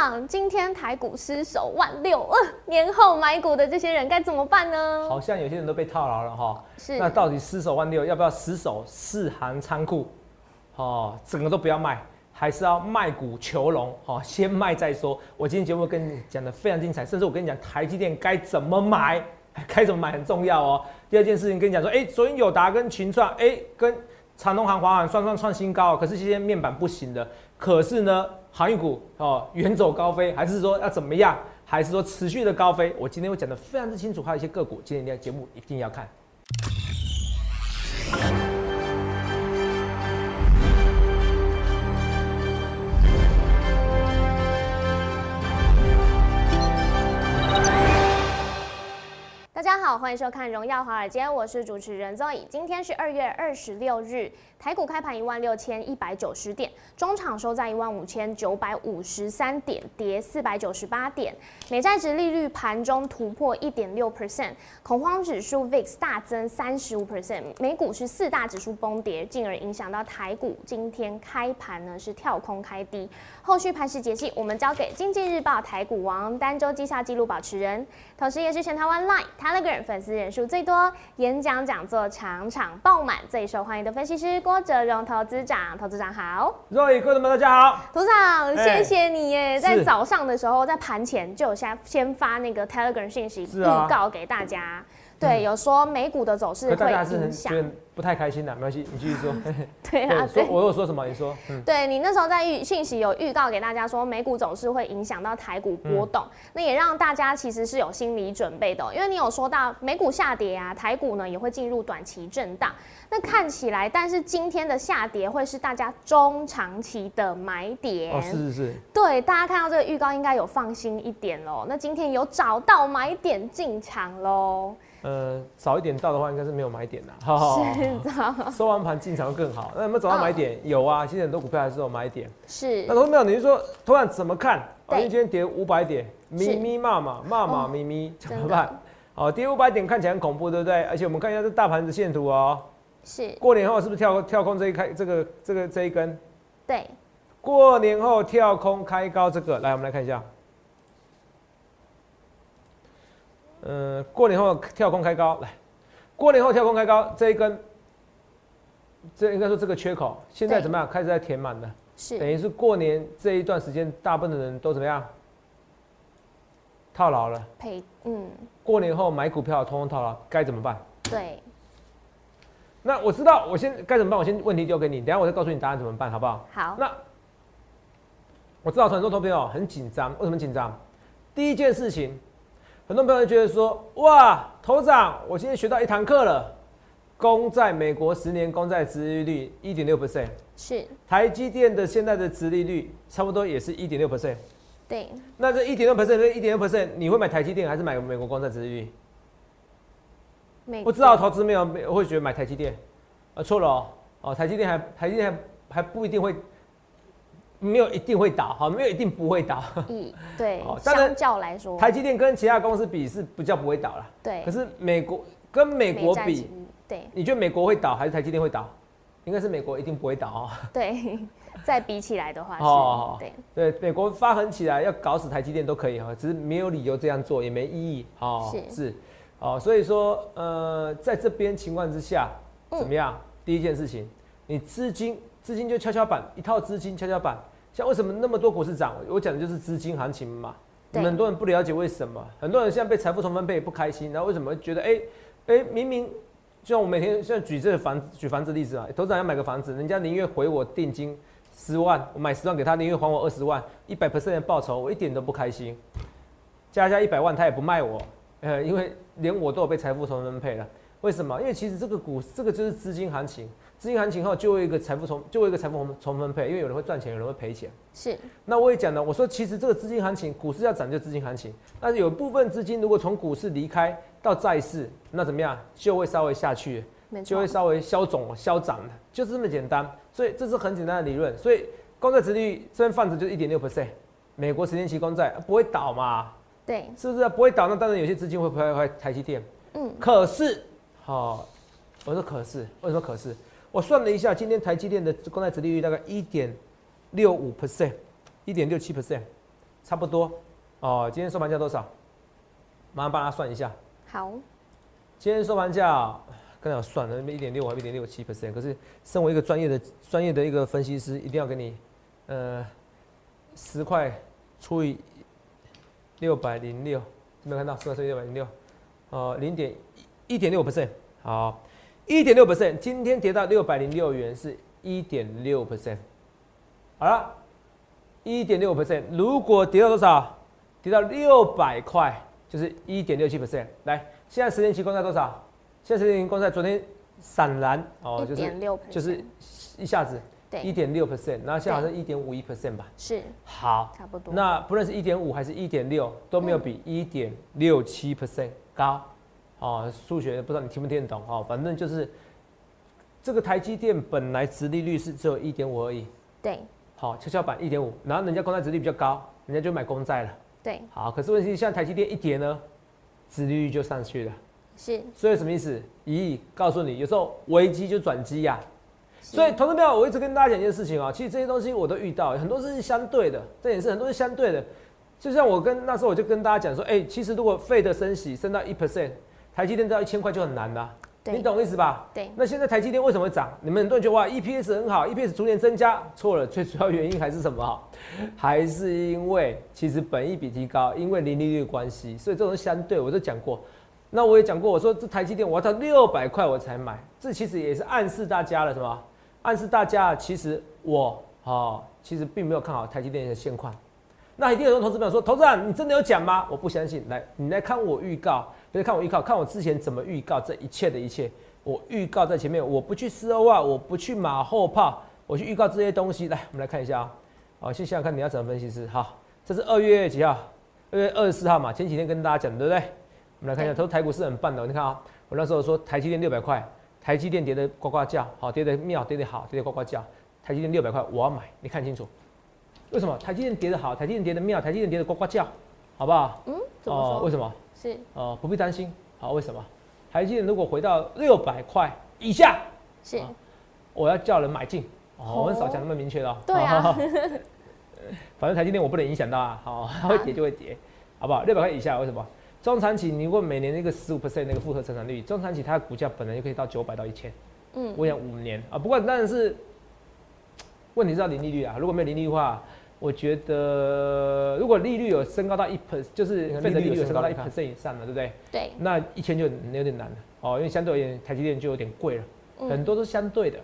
长，今天台股失守万六，呃，年后买股的这些人该怎么办呢？好像有些人都被套牢了哈。是，那到底失守万六，要不要死守四行仓库？哦，整个都不要卖，还是要卖股求荣？哦，先卖再说。我今天节目跟你讲的非常精彩，甚至我跟你讲台积电该怎么买，该怎么买很重要哦。第二件事情跟你讲说，哎，昨天友达跟群创，哎，跟长东航、华航双双创新高，可是这些面板不行的。可是呢，航运股哦，远走高飞，还是说要怎么样？还是说持续的高飞？我今天会讲的非常之清楚，还有一些个股，今天的节目一定要看。大家好，欢迎收看《荣耀华尔街》，我是主持人 Zoe。今天是二月二十六日，台股开盘一万六千一百九十点，中场收在一万五千九百五十三点，跌四百九十八点。美债值利率盘中突破一点六 percent，恐慌指数 VIX 大增三十五 percent。美股是四大指数崩跌，进而影响到台股。今天开盘呢是跳空开低，后续盘势解析，我们交给经济日报台股王、单周绩效纪录保持人，同时也是全台湾 Line。Telegram 粉丝人数最多，演讲讲座场场爆满，最受欢迎的分析师郭哲荣投资长，投资长好，各位观众们大家好，投资长谢谢你耶，在早上的时候，在盘前就有先先发那个 Telegram 信息预告给大家。对，有说美股的走势会影响，不太开心的，没关系，你继续说。对啊，说我有说什么？你说。对你那时候在预信息有预告给大家说美股走势会影响到台股波动，那也让大家其实是有心理准备的，因为你有说到美股下跌啊，台股呢也会进入短期震荡。那看起来，但是今天的下跌会是大家中长期的买点。哦，是是是。对，大家看到这个预告应该有放心一点喽。那今天有找到买点进场喽。呃，早一点到的话，应该是没有买点的。是的。收完盘进场更好。那有没有找到买点？有啊，现在很多股票还是有买点。是。那同没有？你是说突然怎么看？因为今天跌五百点，咪咪骂骂骂骂咪咪，怎么办？哦，跌五百点看起来很恐怖，对不对？而且我们看一下这大盘的线图哦。是。过年后是不是跳跳空这一开这个这个这一根？对。过年后跳空开高这个，来我们来看一下。嗯，过年后跳空开高来，过年后跳空开高这一根，这应该说这个缺口现在怎么样？开始在填满了，是等于是过年这一段时间，大部分的人都怎么样？套牢了，赔嗯。过年后买股票通通套牢，该怎么办？对。那我知道，我先该怎么办？我先问题丢给你，等下我再告诉你答案怎么办，好不好？好。那我知道很多投朋友很紧张，为什么紧张？第一件事情。很多朋友觉得说：“哇，头长，我今天学到一堂课了。公债美国十年公债殖利率一点六 percent，是台积电的现在的殖利率差不多也是一点六 percent。对，那这一点六 percent 跟一点六 percent，你会买台积电还是买美国公债殖利率？不知道投资没有会觉得买台积电，啊，错了哦，哦，台积电还台积电还还不一定会。”没有一定会倒，哈，没有一定不会倒。嗯，对。相较来说，台积电跟其他公司比是不叫不会倒了。对。可是美国跟美国比，对，你觉得美国会倒还是台积电会倒？应该是美国一定不会倒哦。对，再比起来的话，哦，对对，美国发狠起来要搞死台积电都可以哈，只是没有理由这样做，也没意义。哦，是，哦，所以说，呃，在这边情况之下，怎么样？第一件事情，你资金资金就跷跷板，一套资金跷跷板。像为什么那么多股市涨？我讲的就是资金行情嘛。很多人不了解为什么，很多人现在被财富重分配不开心，然后为什么觉得哎哎明明就像我每天现在举这个房举房子例子啊，投资人要买个房子，人家宁愿回我定金十万，我买十万给他，宁愿还我二十万，一百 percent 的报酬，我一点都不开心。加加一百万他也不卖我，呃，因为连我都有被财富重分配了。为什么？因为其实这个股这个就是资金行情。资金行情后，就会一个财富重，就会一个财富重重分配，因为有人会赚钱，有人会赔钱。是。那我也讲了，我说其实这个资金行情，股市要涨就资金行情，但是有部分资金如果从股市离开到债市，那怎么样就会稍微下去，就会稍微消肿消涨的，就是这么简单。所以这是很简单的理论。所以公债殖利率这边放着就一点六 percent，美国十年期公债不会倒嘛？对。是不是不会倒？那当然有些资金会拍拍台积电。嗯。可是，好，我说可是，为什么可是？我算了一下，今天台积电的公债殖利率大概一点六五 percent，一点六七 percent，差不多哦。今天收盘价多少？马上帮他算一下。好，今天收盘价刚才我算了，一点六还一点六七 percent。可是身为一个专业的专业的一个分析师，一定要给你呃十块除以六百零六，有没有看到？十块除以六百零六，呃，零点一点六 percent。好，一点六 percent。今天跌到六百零六元，是一点六 percent。好了，一点六 percent。如果跌到多少？跌到六百块，就是一点六七 percent。来，现在十年期公债多少？现在十年期公债昨天闪蓝哦，就是就是一下子一点六 percent，然后现在好像一点五一 percent 吧？是，好，差不多。那不论是一点五还是一点六，都没有比一点六七 percent 高。哦，数学不知道你听不听得懂哦，反正就是这个台积电本来殖利率是只有一点五而已。对。好，跷跷板一点五，然后人家公债殖利率比较高，人家就买公债了。对，好，可是问题现在台积电一跌呢，殖利率就上去了。是，所以什么意思？咦，告诉你，有时候危机就转机呀。所以，投资票我一直跟大家讲一件事情啊，其实这些东西我都遇到，很多是相对的，这也是很多是相对的。就像我跟那时候我就跟大家讲说，哎，其实如果费的升息升到一 percent，台积电到一千块就很难的。你懂意思吧？对。那现在台积电为什么会涨？你们很多人觉得哇，EPS 很好，EPS 逐年增加，错了。最主要原因还是什么？还是因为其实本益比提高，因为零利率关系，所以这种相对，我都讲过。那我也讲过，我说这台积电我要到六百块我才买，这其实也是暗示大家了，什么？暗示大家其实我哦，其实并没有看好台积电的现况。那一定有投资朋友说，投资人你真的有讲吗？我不相信。来，你来看我预告。别看我预告，看我之前怎么预告这一切的一切。我预告在前面，我不去丝袜，我不去马后炮，我去预告这些东西。来，我们来看一下啊。好，先想想看你要怎么分析是好。这是二月几号？二月二十四号嘛。前几天跟大家讲，对不对？我们来看一下，投台股是很棒的。你看啊，我那时候说台积电六百块，台积电跌的呱呱叫，好，跌的妙，跌的好，跌的呱呱叫。台积电六百块，我要买。你看清楚，为什么？台积电跌的好，台积电跌的妙，台积电跌的呱呱叫，好不好？嗯，哦，为什么？是哦，不必担心。好，为什么？台积电如果回到六百块以下，是，我要叫人买进。哦，我很少讲那么明确的。对啊。反正台积电我不能影响到啊。好，它会跌就会跌，好不好？六百块以下，为什么？中长期你如果每年那个十五 percent 那个复合成长率，中长期它的股价本来就可以到九百到一千。嗯。我想五年啊，不过当然是，问题是要零利率啊。如果没有零利率的话。我觉得，如果利率有升高到一 percent，就是费的利率有升高到一 percent 以上了，对不对？对。那一千就有点难了哦，因为相对而言，台积电就有点贵了。很多都是相对的。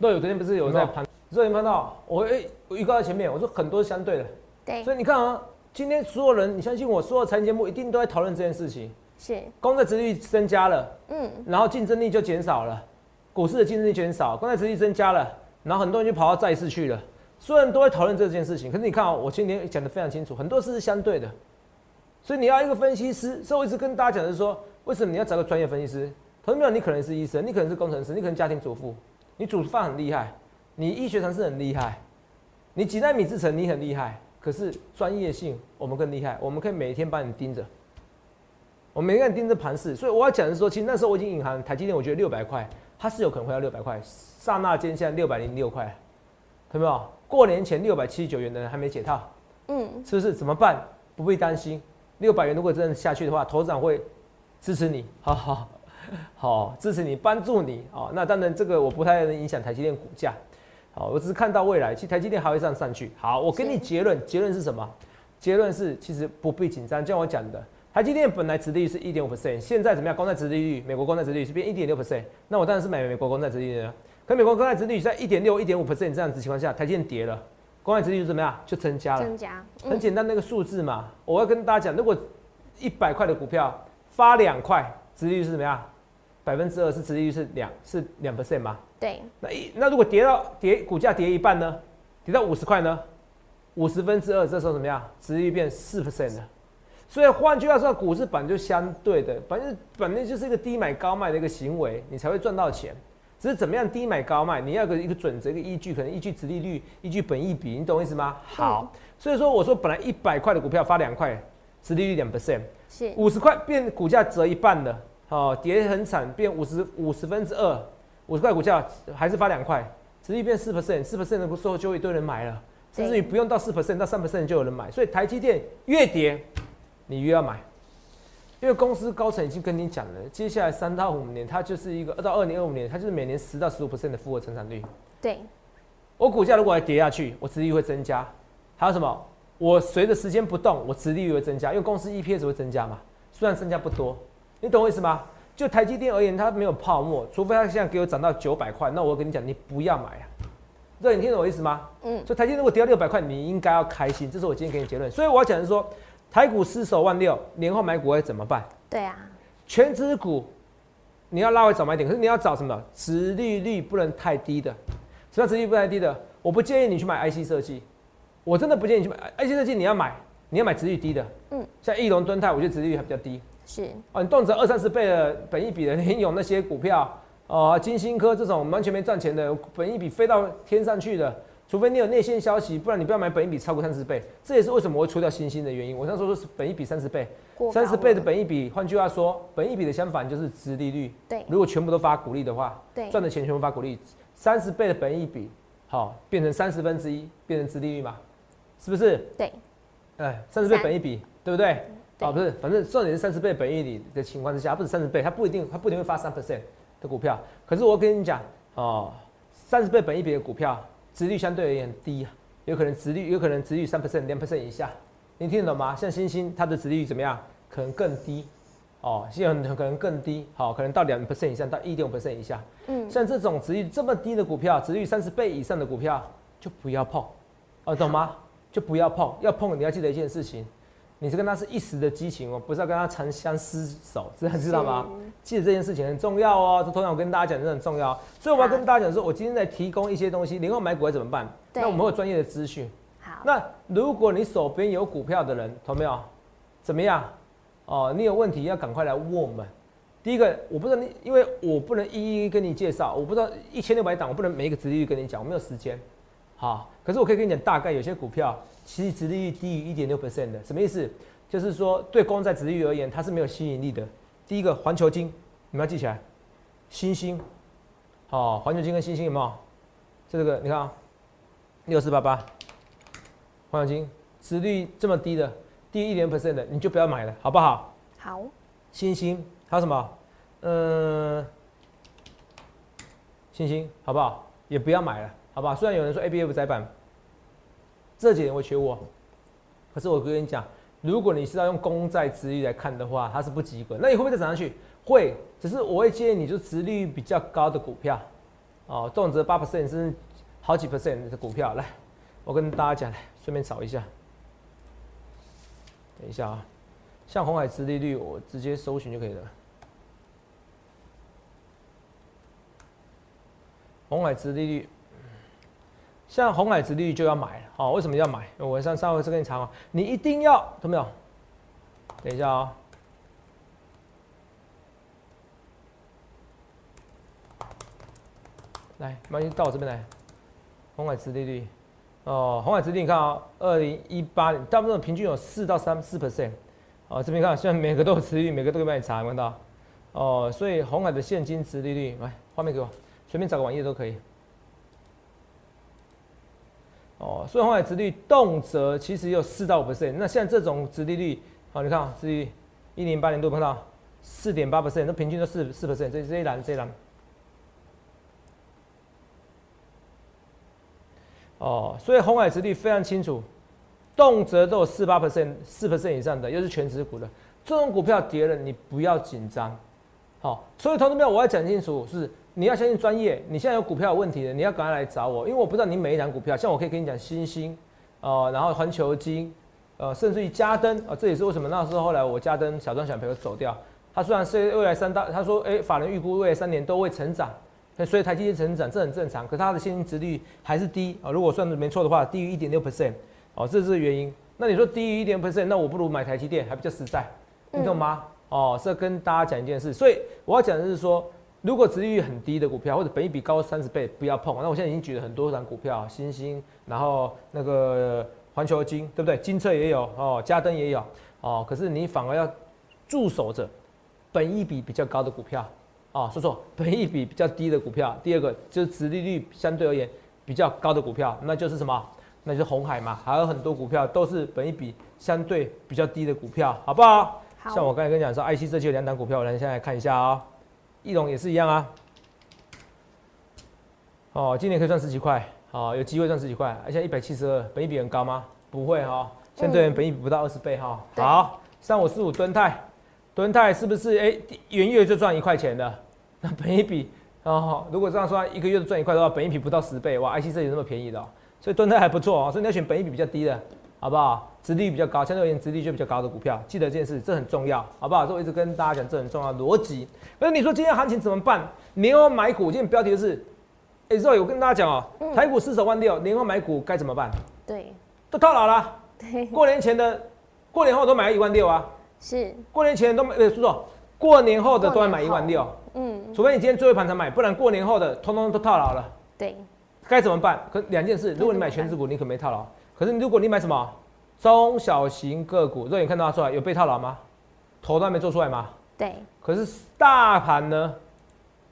对，昨天不是有在盘，昨天看到我哎，我预告在前面，我说很多是相对的。对。所以你看啊，今天所有人，你相信我，所有财经节目一定都在讨论这件事情。是。公债殖率增加了，嗯，然后竞争力就减少了，股市的竞争力减少，公债殖率增加了，然后很多人就跑到债市去了。所有人都会讨论这件事情，可是你看啊，我今天讲的非常清楚，很多事是相对的，所以你要一个分析师。所以我一直跟大家讲的是说，为什么你要找个专业分析师？同学们，你可能是医生，你可能是工程师，你可能家庭主妇，你煮饭很厉害，你医学常识很厉害，你几纳米制程你很厉害，可是专业性我们更厉害，我们可以每天帮你盯着，我每天盯着盘势。所以我要讲的是说，其实那时候我已经隐含台积电，我觉得六百块它是有可能会到六百块，刹那间现在六百零六块，看到没有？过年前六百七十九元的人还没解套，嗯，是不是？怎么办？不必担心，六百元如果真的下去的话，头长会支持你，好好好，支持你，帮助你啊。那当然，这个我不太能影响台积电股价，好，我只是看到未来，其实台积电还会上上去。好，我给你结论，结论是什么？结论是其实不必紧张，就像我讲的，台积电本来殖利率是一点五 percent，现在怎么样？公债殖利率，美国公债殖利率是变一点六 percent，那我当然是买美国公债殖利率。可美国公债殖利率在一点六、一点五 percent 这样子情况下，台积电跌了，公债殖利率怎么样？就增加了。增加，很简单那个数字嘛。我要跟大家讲，如果一百块的股票发两块，殖利率是怎么样？百分之二是殖利率是两是两 percent 吗？对。那一那如果跌到跌股价跌一半呢？跌到五十块呢？五十分之二这时候怎么样？殖利率变四 percent 了。所以换句话说，股市本就相对的，反正本来就是一个低买高卖的一个行为，你才会赚到钱。只是怎么样低买高卖，你要个一个准则、一个依据，可能依据殖利率、依据本益比，你懂我意思吗？好，所以说我说本来一百块的股票发两块，殖利率两 percent，是。五十块变股价折一半的，哦，跌很惨，变五十五十分之二，五十块股价还是发两块，殖利率变四 percent，四 percent 的时候就一堆人买了，甚至于不用到四 percent 到三 percent 就有人买，所以台积电越跌，你越要买，因为公司高层已经跟你讲了，接下来三到五年它就是一个二到二零二五年，它就是每年十到十五 percent 的复合成长率。对，我股价如果还跌下去，我殖利率会增加，还有什么？我随着时间不动，我殖利率会增加，因为公司 EPS 会增加嘛，虽然增加不多，你懂我意思吗？就台积电而言，它没有泡沫，除非它现在给我涨到九百块，那我跟你讲，你不要买啊。这你听懂我意思吗？嗯。所以台积电如果跌到六百块，你应该要开心，这是我今天给你结论。所以我要讲的是说，台股失守万六，年后买股会怎么办？对啊。全指股你要拉回早买点，可是你要找什么？殖利率不能太低的。什么殖利率不太低的？我不建议你去买 IC 设计，我真的不建议你去买 IC 设计。你要买，你要买殖利率低的。嗯。像翼龙、敦泰，我觉得殖利率还比较低。是哦，你动辄二三十倍的本益比的联咏那些股票，哦，金星科这种完全没赚钱的，本益比飞到天上去的，除非你有内线消息，不然你不要买本一比超过三十倍。这也是为什么我会出掉星星的原因。我刚说说是本一比三十倍，三十倍的本一比，换句话说，本一比的相反就是殖利率。对，如果全部都发股利的话，对，赚的钱全部发股利，三十倍的本一比，好，变成三十分之一，变成殖利率嘛，是不是？对，哎，三十倍本一比，对不对？哦，不是，反正重点是三十倍本一比的情况之下，不是三十倍，它不一定，它不一定会发三 percent 的股票。可是我跟你讲，哦，三十倍本一比的股票，值率相对而言低啊，有可能值率，有可能值率三 percent、两 percent 以下。你听得懂吗？像星星，它的值率怎么样？可能更低，哦，现在很可能更低，好，可能到两 percent 以上，到一点五 percent 以下。嗯，像这种值率这么低的股票，值率三十倍以上的股票，就不要碰，哦，懂吗？就不要碰，要碰你要记得一件事情。你是跟他是一时的激情哦，不是要跟他长相厮守，知道知道吗？记得这件事情很重要哦。这通常我跟大家讲，这很重要。所以我要跟大家讲说，我今天在提供一些东西，年后买股会怎么办？那我们有专业的资讯。好。那如果你手边有股票的人，懂没有？怎么样？哦，你有问题要赶快来问我们。第一个，我不知道你，因为我不能一一跟你介绍，我不知道一千六百档，我不能每一个直利率跟你讲，我没有时间。好，可是我可以跟你讲，大概有些股票。其实殖利率低于一点六 percent 的，什么意思？就是说对公债殖利率而言，它是没有吸引力的。第一个环球金，你们要记起来，星星，好，环球金跟星星有没有？这个你看啊，六四八八，环球金，殖率这么低的，低于一点 percent 的，你就不要买了，好不好？好。星星还有什么？嗯，星星好不好？也不要买了，好吧？虽然有人说 A B F 窄板。这几年会缺货，可是我跟你讲，如果你是要用公债殖率来看的话，它是不及格。那你会不会再涨上去？会，只是我会建议你就殖率比较高的股票，哦，动辄八 percent 甚至好几 percent 的股票。来，我跟大家讲，来顺便找一下。等一下啊，像红海殖利率，我直接搜寻就可以了。红海殖利率。像红海殖利率就要买了，好，为什么要买？我上上回是跟你查哦，你一定要，懂没有？等一下啊，来，慢慢到我这边来。红海殖利率，哦，红海殖利率你看啊，二零一八年大部分平均有四到三四 percent，哦，这边看，现在每个都有殖利率，每个都可以帮你查，看到？哦，所以红海的现金殖利率，来，画面给我，随便找个网页都可以。哦，所以红海殖率动辄其实有四到五 percent，那像这种殖利率，好，你看啊，殖利率一零八年度碰到四点八 percent，那平均都四四 percent，这这一栏这一栏。哦，所以红海殖率非常清楚，动辄都有四八 percent，四 percent 以上的，又是全值股的，这种股票跌了，你不要紧张。好，所以投资票我要讲清楚是。你要相信专业。你现在有股票有问题的，你要赶快来找我，因为我不知道你每一档股票。像我可以跟你讲，新星，呃，然后环球金，呃，甚至于嘉登啊，这也是为什么那时候后来我嘉登小庄小朋友走掉。他虽然是未来三大，他说，哎，法人预估未来三年都会成长，所以台积电成长这很正常。可是它的现金值率还是低啊，如果算的没错的话，低于一点六 percent，哦，这是原因。那你说低于一点 percent，那我不如买台积电还比较实在，你懂吗？哦，是跟大家讲一件事，所以我要讲的是说。如果值率很低的股票，或者本益比高三十倍，不要碰。那我现在已经举了很多档股票，新兴，然后那个环球金，对不对？金策也有哦，嘉登也有哦。可是你反而要驻守着本益比比较高的股票哦，说错，本益比比较低的股票。第二个就是值利率相对而言比较高的股票，那就是什么？那就是红海嘛，还有很多股票都是本益比相对比较低的股票，好不好？好。像我刚才跟你讲说，IC 设计有两档股票，我来现在看一下啊，翼龙也是一样啊。哦，今年可以赚十几块，哦，有机会赚十几块，而且一百七十二，本益比很高吗？不会哈，相对本益比不到二十倍哈。好，三五四五吨泰，吨泰是不是哎，元月就赚一块钱的？那本益比哦，如果这样说，一个月都赚一块的话，本益比不到十倍，哇，IC 设计那么便宜的。哦所以吨泰还不错哦，所以你要选本益比比较低的，好不好？殖利率比较高，相对而言殖利率就比较高的股票，记得这件事，这很重要，好不好？这我一直跟大家讲，这很重要逻辑。那你说今天行情怎么办？年后买股，今天标题是，哎，Zoe，我跟大家讲哦，台股四十万六，年后买股该怎么办？对，都套牢了。对，过年前的，过年后都买了一万六啊。是，过年前都买，呃，叔叔，过年后的都要买一万六。嗯，除非你今天最后一盘才买，不然过年后的通通都套牢了。对。该怎么办？可两件事，如果你买全指股，你可没套牢；可是如果你买什么中小型个股，肉眼看到出来有被套牢吗？头都还没做出来吗？对。可是大盘呢？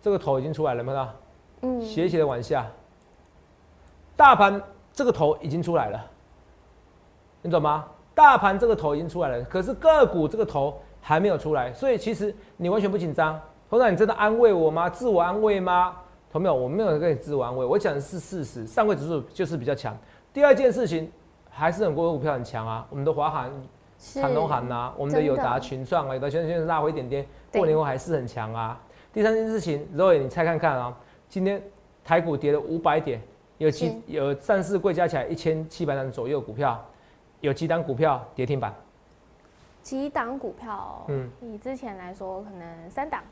这个头已经出来了，看到？嗯。斜斜的往下，大盘这个头已经出来了，你懂吗？大盘这个头已经出来了，可是个股这个头还没有出来，所以其实你完全不紧张。头长，你真的安慰我吗？自我安慰吗？同没有？我没有跟你自我安慰，我讲的是事实。上柜指数就是比较强。第二件事情，还是很多股票很强啊。我们的华航、长隆航呐，我们的友达、群创啊，有的现在现在拉回一点点，过年后还是很强啊。第三件事情，Roy，你猜看看啊，今天台股跌了五百点，有几有上市柜加起来一千七百单左右股票，有几档股票跌停板？几档股票？嗯，以之前来说，可能三档。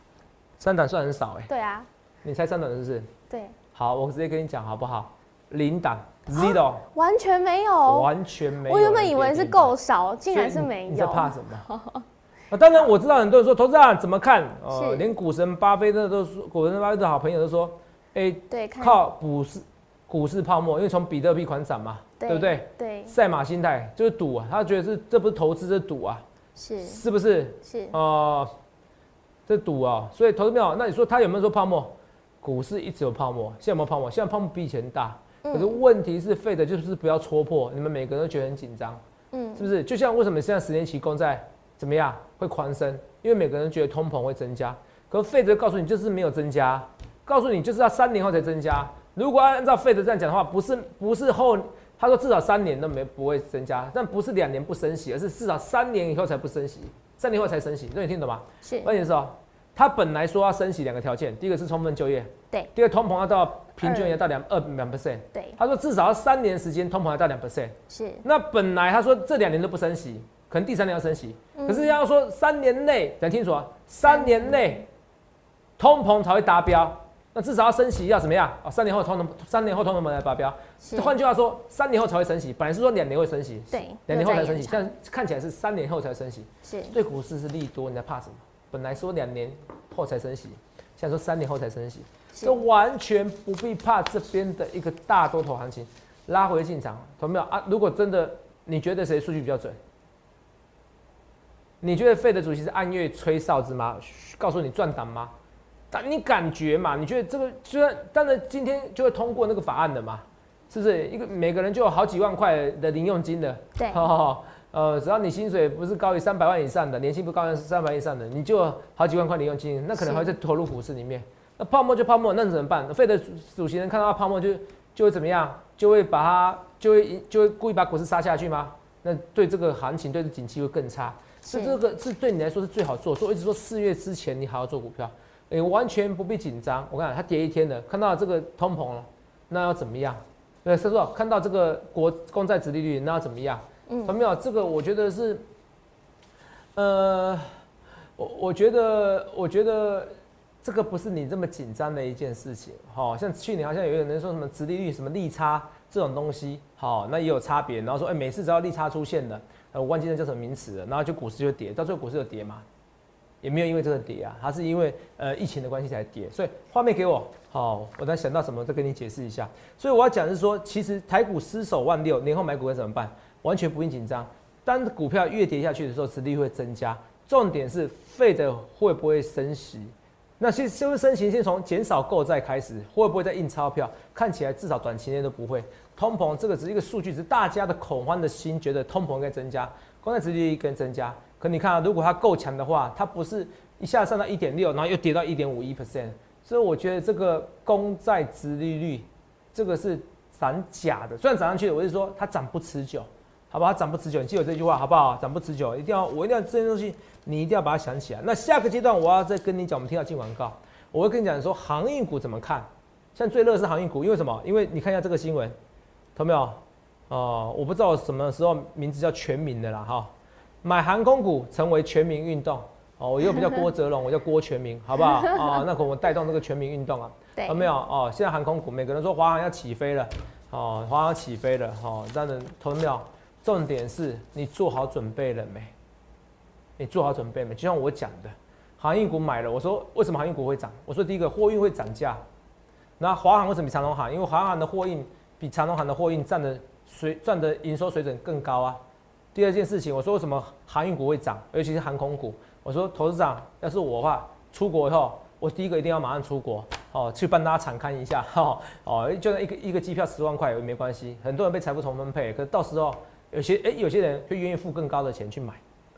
三档算很少哎。对啊。你猜三档是不是？对，好，我直接跟你讲好不好？零档，zero，完全没有，完全没有。我原本以为是够少，竟然是没有。你在怕什么？啊，当然我知道很多人说投资啊怎么看？哦，连股神巴菲特都说，股神巴菲特好朋友都说，哎，对，靠股市股市泡沫，因为从比特币狂涨嘛，对不对？对，赛马心态就是赌啊，他觉得是这不是投资，是赌啊，是是不是？是哦，这赌啊，所以投资没有，那你说他有没有说泡沫？股市一直有泡沫，现在有没有泡沫？现在泡沫比以前大，可是问题是费的，就是不要戳破。你们每个人都觉得很紧张，嗯，是不是？就像为什么现在十年期公债怎么样会宽升？因为每个人觉得通膨会增加，可是费德告诉你就是没有增加，告诉你就是要三年后才增加。如果按照费德这样讲的话，不是不是后，他说至少三年都没不会增加，但不是两年不升息，而是至少三年以后才不升息，三年后才升息。这你听懂吗？是，关键是哦。他本来说要升息两个条件，第一个是充分就业，对；第二通膨要到平均也到两二两 percent，对。他说至少要三年时间通膨要到两 percent，是。那本来他说这两年都不升息，可能第三年要升息，可是要说三年内讲清楚啊，三年内通膨才会达标，那至少要升息要怎么样啊？三年后通膨，三年后通膨才达标。换句话说，三年后才会升息，本来是说两年会升息，对，两年后才升息，但看起来是三年后才升息，是。对股市是利多，你在怕什么？本来说两年后才升息，现在说三年后才升息，这完全不必怕这边的一个大多头行情拉回进场，懂没有啊？如果真的你觉得谁数据比较准？你觉得费的主席是按月吹哨子吗？告诉你赚档吗？但你感觉嘛？你觉得这个虽然当然今天就会通过那个法案的嘛？是不是一个每个人就有好几万块的零用金的？对。呃，只要你薪水不是高于三百万以上的，年薪不高于三百万以上的，你就好几万块零用金，那可能还会再投入股市里面。那泡沫就泡沫，那怎么办？费的主席人看到泡沫就就会怎么样？就会把它就会就会故意把股市杀下去吗？那对这个行情对这景气会更差。是这个是对你来说是最好做，所以一直说四月之前你好好做股票，哎，完全不必紧张。我看它跌一天的，看到这个通膨了，那要怎么样？对，是说看到这个国公债殖利率，那要怎么样？嗯，没有这个，我觉得是，呃，我我觉得，我觉得这个不是你这么紧张的一件事情。好像去年好像有人说什么直利率、什么利差这种东西，好，那也有差别。然后说，哎，每次只要利差出现的，呃，我忘记那叫什么名词了，然后就股市就跌，到最后股市就跌嘛，也没有因为这个跌啊，它是因为呃疫情的关系才跌。所以画面给我，好，我再想到什么再跟你解释一下。所以我要讲的是说，其实台股失守万六，年后买股该怎么办？完全不用紧张，当股票越跌下去的时候，实力会增加。重点是费的会不会升息？那是是不是升息先从减少购债开始，会不会再印钞票？看起来至少短期内都不会。通膨这个只是一个数据，是大家的恐慌的心觉得通膨应该增加，公债殖利率跟增加。你看啊，如果它够强的话，它不是一下上到一点六，然后又跌到一点五一 percent。所以我觉得这个公债殖利率这个是涨假的，虽然涨上去，我是说它涨不持久，好不好？它涨不持久，你记住这句话好不好？涨不持久，一定要我一定要这些东西。你一定要把它想起来。那下个阶段我要再跟你讲，我们听到进广告，我会跟你讲说航运股怎么看。像最热是航运股，因为什么？因为你看一下这个新闻，懂没有？哦，我不知道什么时候名字叫全民的啦哈。买航空股成为全民运动哦，我又不叫郭泽龙，我叫郭全民，好不好？啊，那可我们带动这个全民运动啊，有没有？哦，现在航空股每个人说华航要起飞了，哦，华航起飞了，哦，但是同没有？重点是你做好准备了没？你做好准备没？就像我讲的，航运股买了，我说为什么航运股会涨？我说第一个货运会涨价，那华航为什么比长龙航？因为华航的货运比长龙航的货运占的水赚的营收水准更高啊。第二件事情，我说为什么航运股会涨，尤其是航空股？我说投资长要是我的话，出国以后，我第一个一定要马上出国哦，去帮大家敞开一下哈 哦，就算一个一个机票十万块也没关系，很多人被财富重分配，可是到时候有些哎有些人会愿意付更高的钱去买。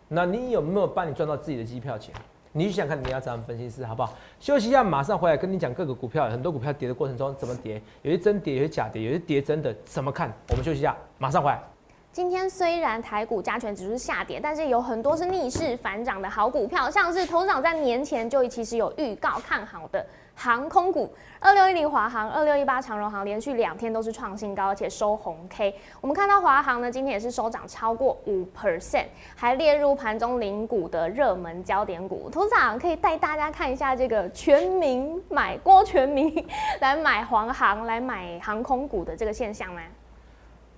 那你有没有帮你赚到自己的机票钱？你去想看你要怎样分析师好不好？休息一下，马上回来跟你讲各个股票，很多股票跌的过程中怎么跌，有些真跌，有些假跌，有些跌真的怎么看？我们休息一下，马上回来。今天虽然台股加权指数下跌，但是有很多是逆势反涨的好股票，像是投资长在年前就其实有预告看好的。航空股，二六一零华航、二六一八长荣航连续两天都是创新高，而且收红 K。我们看到华航呢，今天也是收涨超过五 percent，还列入盘中零股的热门焦点股。董事长可以带大家看一下这个全民买郭全民来买华航、来买航空股的这个现象吗？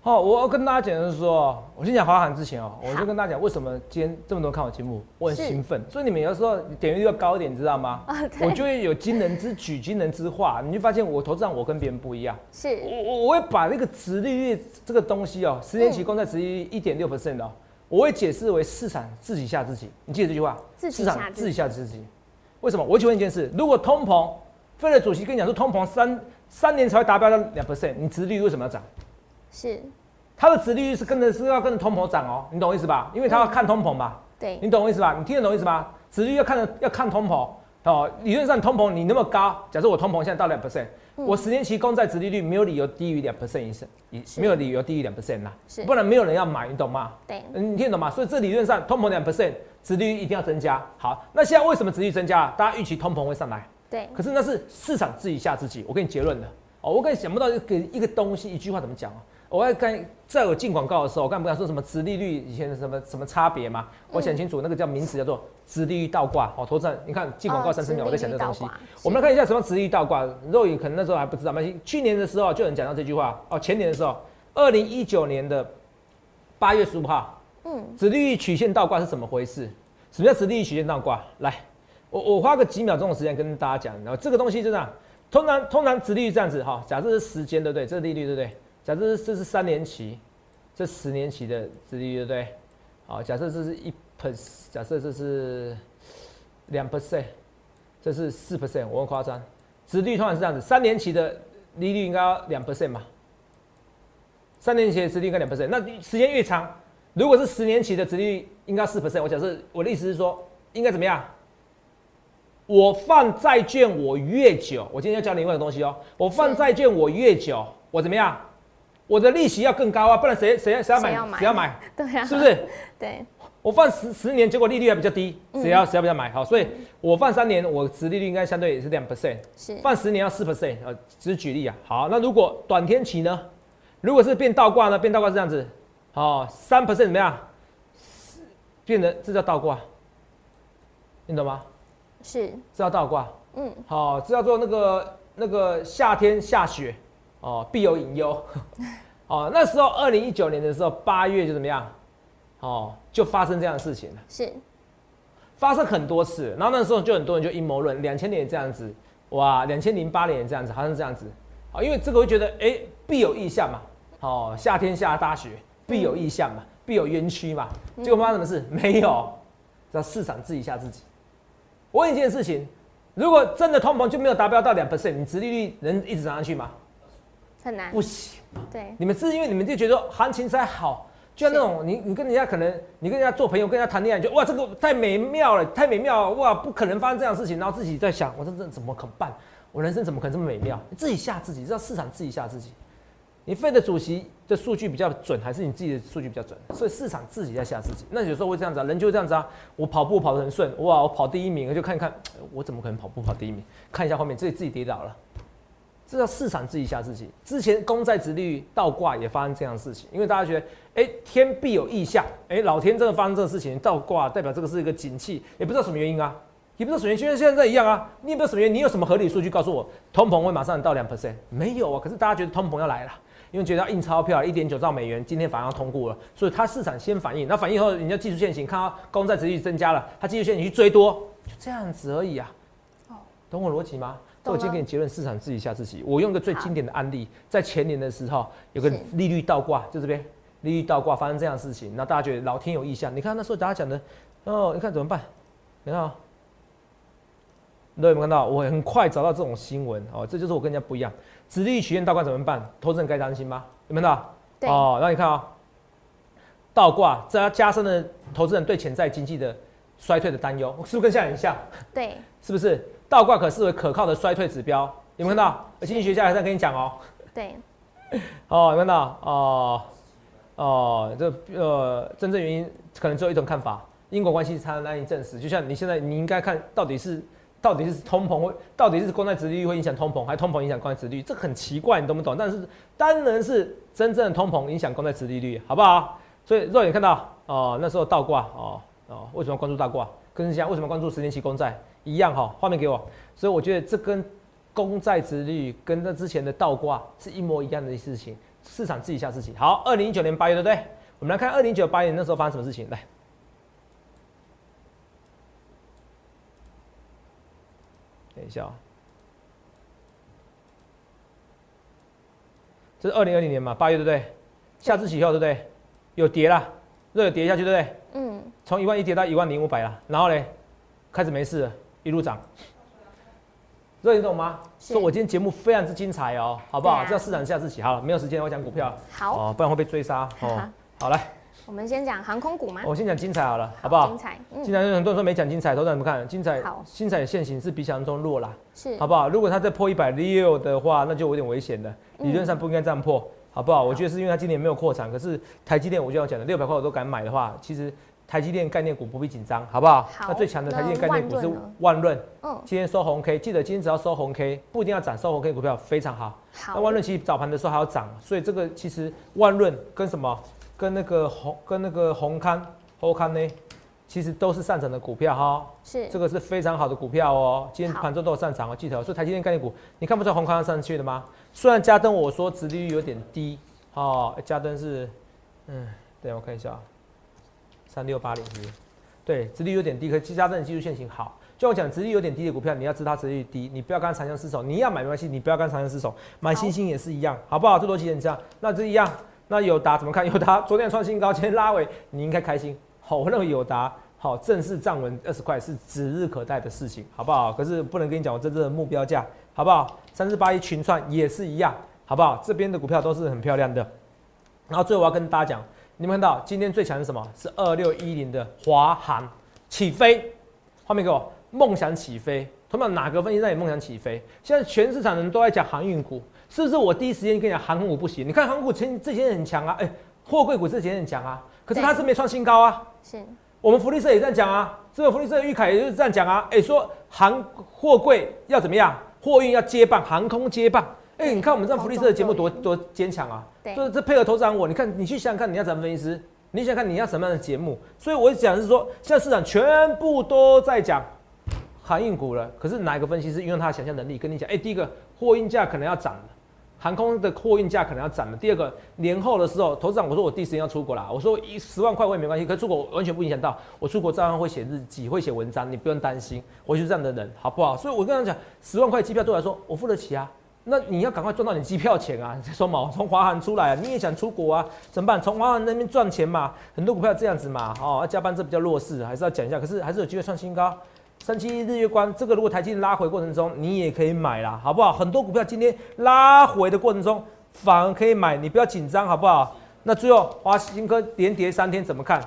好，我要跟大家讲的是说，我先讲华航之前哦，我就跟大家讲为什么今天这么多看我节目，我很兴奋。所以你们有时候点击率要高一点，知道吗？啊，我就会有惊人之举、惊人之话，你就发现我投资上我跟别人不一样。是，我我我会把那个殖利率这个东西哦，十年期公债殖利率一点六 percent 哦，我会解释为市场自己吓自己。你记得这句话？市场自己吓自己。为什么？我请问一件事：如果通膨，费了主席跟你讲说通膨三三年才会达标到两 percent，你殖利率为什么要涨？是，它的殖利率是跟着是要跟着通膨涨哦，你懂我意思吧？因为它要看通膨吧？对，你懂我意思吧？你听得懂意思吧？殖利率要看着要看通膨哦，理论上通膨你那么高，假设我通膨现在到两 percent，我十年期公债殖利率没有理由低于两 percent 以上，没有理由低于两 percent 呐，不然没有人要买，你懂吗？对，你听得懂吗？所以这理论上通膨两 percent，殖利率一定要增加。好，那现在为什么殖利率增加？大家预期通膨会上来，对，可是那是市场自己吓自己。我给你结论了哦，我跟你想不到一个一个东西一句话怎么讲啊？我要看，在我进广告的时候，我刚不敢说什么殖利率以前什么什么差别吗？我想清楚，那个叫名词叫做殖利率倒挂。哦，投资人，你看进广告三十秒，我在想这东西。我们来看一下什么殖利率倒挂。肉眼可能那时候还不知道，没去年的时候就能讲到这句话。哦，前年的时候，二零一九年的八月十五号，嗯，殖利率曲线倒挂是怎么回事？什么叫殖利率曲线倒挂？来，我我花个几秒钟的时间跟大家讲。然后这个东西就这样，通常通常殖利率这样子哈，假设是时间对不对？这是利率对不对？假设这是三年期，这十年期的殖利率对不对？好，假设这是一 percent，假设这是两 percent，这是四 percent，我很夸张。殖利率通常是这样子，三年期的利率应该两 percent 嘛？三年期的殖利率应该两 percent，那时间越长，如果是十年期的殖利率应该四 percent。我假设我的意思是说，应该怎么样？我放债券我越久，我今天要教另外一个东西哦。我放债券我越久，我怎么样？我的利息要更高啊，不然谁谁谁要买？谁要买？对啊，是不是？对，我放十十年，结果利率还比较低，谁要谁要不要买？好，所以我放三年，我值利率应该相对也是两 percent。是，放十年要四 percent 啊，只是举例啊。好，那如果短天期呢？如果是变倒挂呢？变倒挂是这样子，好，三 percent 怎么样？变得这叫倒挂，你懂吗？是，这叫倒挂。嗯，好，这叫做那个那个夏天下雪。哦，必有隐忧。哦，那时候二零一九年的时候，八月就怎么样？哦，就发生这样的事情了。是，发生很多次。然后那时候就很多人就阴谋论，两千年这样子，哇，两千零八年这样子，好像这样子。啊，因为这个会觉得，哎，必有异象嘛。哦，夏天下大雪，必有异象嘛，必有冤屈嘛。结果发生什么事？没有，只要市场治一下自己。我问一件事情，如果真的通膨就没有达标到两 percent，你殖利率能一直涨上去吗？很难，不行。对，你们是因为你们就觉得行情才好，就像那种你你跟人家可能你跟人家做朋友，跟人家谈恋爱，就哇这个太美妙了，太美妙了，哇不可能发生这样的事情，然后自己在想，我这这怎么可办？我人生怎么可能这么美妙？你自己吓自己，知道市场自己吓自己。你费的主席的数据比较准，还是你自己的数据比较准？所以市场自己在吓自己。那有时候会这样子啊，人就这样子啊。我跑步跑得很顺，哇，我跑第一名，我就看一看，我怎么可能跑步跑第一名？看一下后面，自己自己跌倒了。这叫市场自己吓自己。之前公债殖利率倒挂也发生这样的事情，因为大家觉得，哎，天必有异象，哎，老天真的发生这个事情，倒挂代表这个是一个景气，也不知道什么原因啊。也不知道什么原因，就像现在一样啊。你也不知道什么原因，你有什么合理数据告诉我，通膨会马上到两 percent？没有啊。可是大家觉得通膨要来了，因为觉得要印钞票，一点九兆美元，今天反而要通过了，所以它市场先反应。那反应后，人家技术线型看到公债殖利率增加了，它技术线型去追多，就这样子而已啊。哦，懂我逻辑吗？我今天给你结论，市场自己吓自己。我用个最经典的案例，在前年的时候，有个利率倒挂，就这边利率倒挂发生这样的事情，那大家觉得老天有意象。你看那时候大家讲的，哦，你看怎么办？你看。都有没有看到？我很快找到这种新闻哦，这就是我跟人家不一样。直立曲线倒挂怎么办？投资人该担心吗？有没有看到？哦，那你看啊，倒挂这要加深了投资人对潜在经济的衰退的担忧，是不是跟现在很像？对，是不是？倒挂可视为可靠的衰退指标，有没有看到？经济学家还在跟你讲哦。对。哦，有没有看到？哦哦，这呃，真正原因可能只有一种看法，因果关系才难以证实。就像你现在，你应该看到底是。到底是通膨会，到底是公债殖利率会影响通膨，还是通膨影响公债殖利率？这很奇怪，你懂不懂？但是当然是真正的通膨影响公债殖利率，好不好？所以肉眼看到哦，那时候倒挂哦哦，为什么关注倒挂？跟像为什么关注十年期公债一样哈？画面给我。所以我觉得这跟公债殖率跟那之前的倒挂是一模一样的事情，市场自己吓自己。好，二零一九年八月对不对？我们来看二零一九八月那时候发生什么事情来。等一下，这是二零二零年嘛，八月对不对？下次起后对不对？有跌啦，热有跌下去对不对？嗯。从一万一跌到一万零五百了，然后嘞，开始没事了，一路涨。这你懂吗？说我今天节目非常之精彩哦，好不好？这市场下自己好了，没有时间我讲股票。好。哦，不然会被追杀哦。好来。我们先讲航空股吗？我先讲精彩好了，好不好？精彩，精彩。有很多人说没讲精彩，投资人不看精彩。好，精彩的现形是比想象中弱啦，是，好不好？如果它再破一百六的话，那就有点危险了。理论上不应该这样破，好不好？我觉得是因为它今年没有扩产，可是台积电我就要讲的，六百块我都敢买的话，其实台积电概念股不必紧张，好不好？好。那最强的台积电概念股是万润，嗯，今天收红 K，记得今天只要收红 K，不一定要涨，收红 K 股票非常好。好。那万润其实早盘的时候还要涨，所以这个其实万润跟什么？跟那个红跟那个红康红康呢，其实都是上涨的股票哈，是这个是非常好的股票哦。今天盘中都有上涨哦，记得。所以台积电概念股，你看不出来红康上去的吗？虽然嘉登我说殖利率有点低哦，嘉登是，嗯，等下我看一下，三六八零是，对，殖利率有点低，可是嘉登的技术线型好。就我讲，殖利率有点低的股票，你要知它殖利率低，你不要跟长相厮守。你要买没关系，你不要跟长相厮守。买星星也是一样，好不好？这逻辑很像，那这一样。那友达怎么看？友达昨天创新高，今天拉尾，你应该开心。好，我认为友达好正式站稳二十块是指日可待的事情，好不好？可是不能跟你讲我真正的目标价，好不好？三四八一群创也是一样，好不好？这边的股票都是很漂亮的。然后最后我要跟大家讲，你们看到今天最强是什么？是二六一零的华航起飞，画面给我，梦想起飞。同样哪个分析让你梦想起飞？现在全市场人都在讲航运股。是不是我第一时间跟你讲航空股不行？你看航空股前这几天很强啊，哎，货柜股这几天很强啊，可是它是没创新高啊。是，我们福利社也这样讲啊，这个福利社玉凯也就是这样讲啊，哎，说航货柜要怎么样，货运要接棒，航空接棒。哎，你看我们这福利社的节目多多坚强啊，对，就是这配合投资人我，你看你去想想看你要怎么分析师，你想看你要什么样的节目？所以我讲是说，现在市场全部都在讲航运股了，可是哪一个分析师运用他的想象能力跟你讲？哎，第一个货运价可能要涨了。航空的货运价可能要涨了。第二个年后的时候，投资长我说我第一时间要出国啦，我说一十万块我也没关系，可出国完全不影响到我出国照样会写日记，会写文章，你不用担心，我就是这样的人，好不好？所以我跟他讲，十万块机票对我来说我付得起啊，那你要赶快赚到你机票钱啊！说嘛，从华航出来啊，你也想出国啊？怎么办？从华航那边赚钱嘛，很多股票这样子嘛，哦，加班这比较弱势，还是要讲一下，可是还是有机会创新高。三七日月光，这个如果台积电拉回过程中，你也可以买啦，好不好？很多股票今天拉回的过程中，反而可以买，你不要紧张，好不好？那最后华新科连跌三天，怎么看？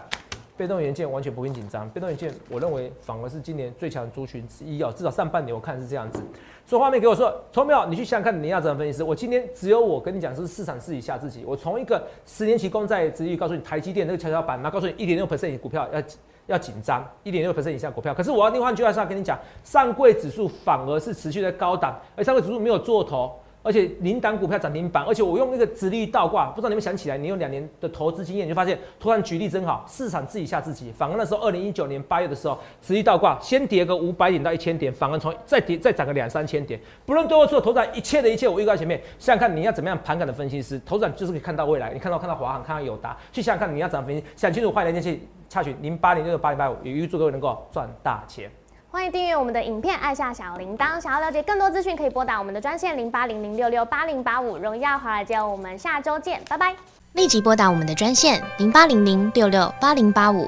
被动元件完全不用紧张，被动元件我认为反而是今年最强族群之一哦，至少上半年我看是这样子。所以画面给我说，聪明你去想想看，你要怎么分析师？我今天只有我跟你讲是市场自己吓自己。我从一个十年期公债直率告诉你，台积电那个跷跷板，那告诉你一点六 percent 股票要要紧张，一点六百分以下股票。可是我要另换句话说跟你讲，上柜指数反而是持续在高档，而上柜指数没有做头。而且零档股票涨停板，而且我用那个直立倒挂，不知道你们想起来，你有两年的投资经验，你就发现突然举例真好，市场自己吓自己。反而那时候二零一九年八月的时候，直立倒挂先跌个五百点到一千点，反而从再跌再涨个两三千点。不论对或错，投资一切的一切我预告前面，想想看你要怎么样盘感的分析师，投资就是可以看到未来，你看到看到华航，看到友达，去想想看你要怎么分析，想清楚坏人那些洽询零八零六八零八五，也预祝各位能够赚大钱。欢迎订阅我们的影片，按下小铃铛。想要了解更多资讯，可以拨打我们的专线零八零零六六八零八五。荣耀华尔街，我们下周见，拜拜。立即拨打我们的专线零八零零六六八零八五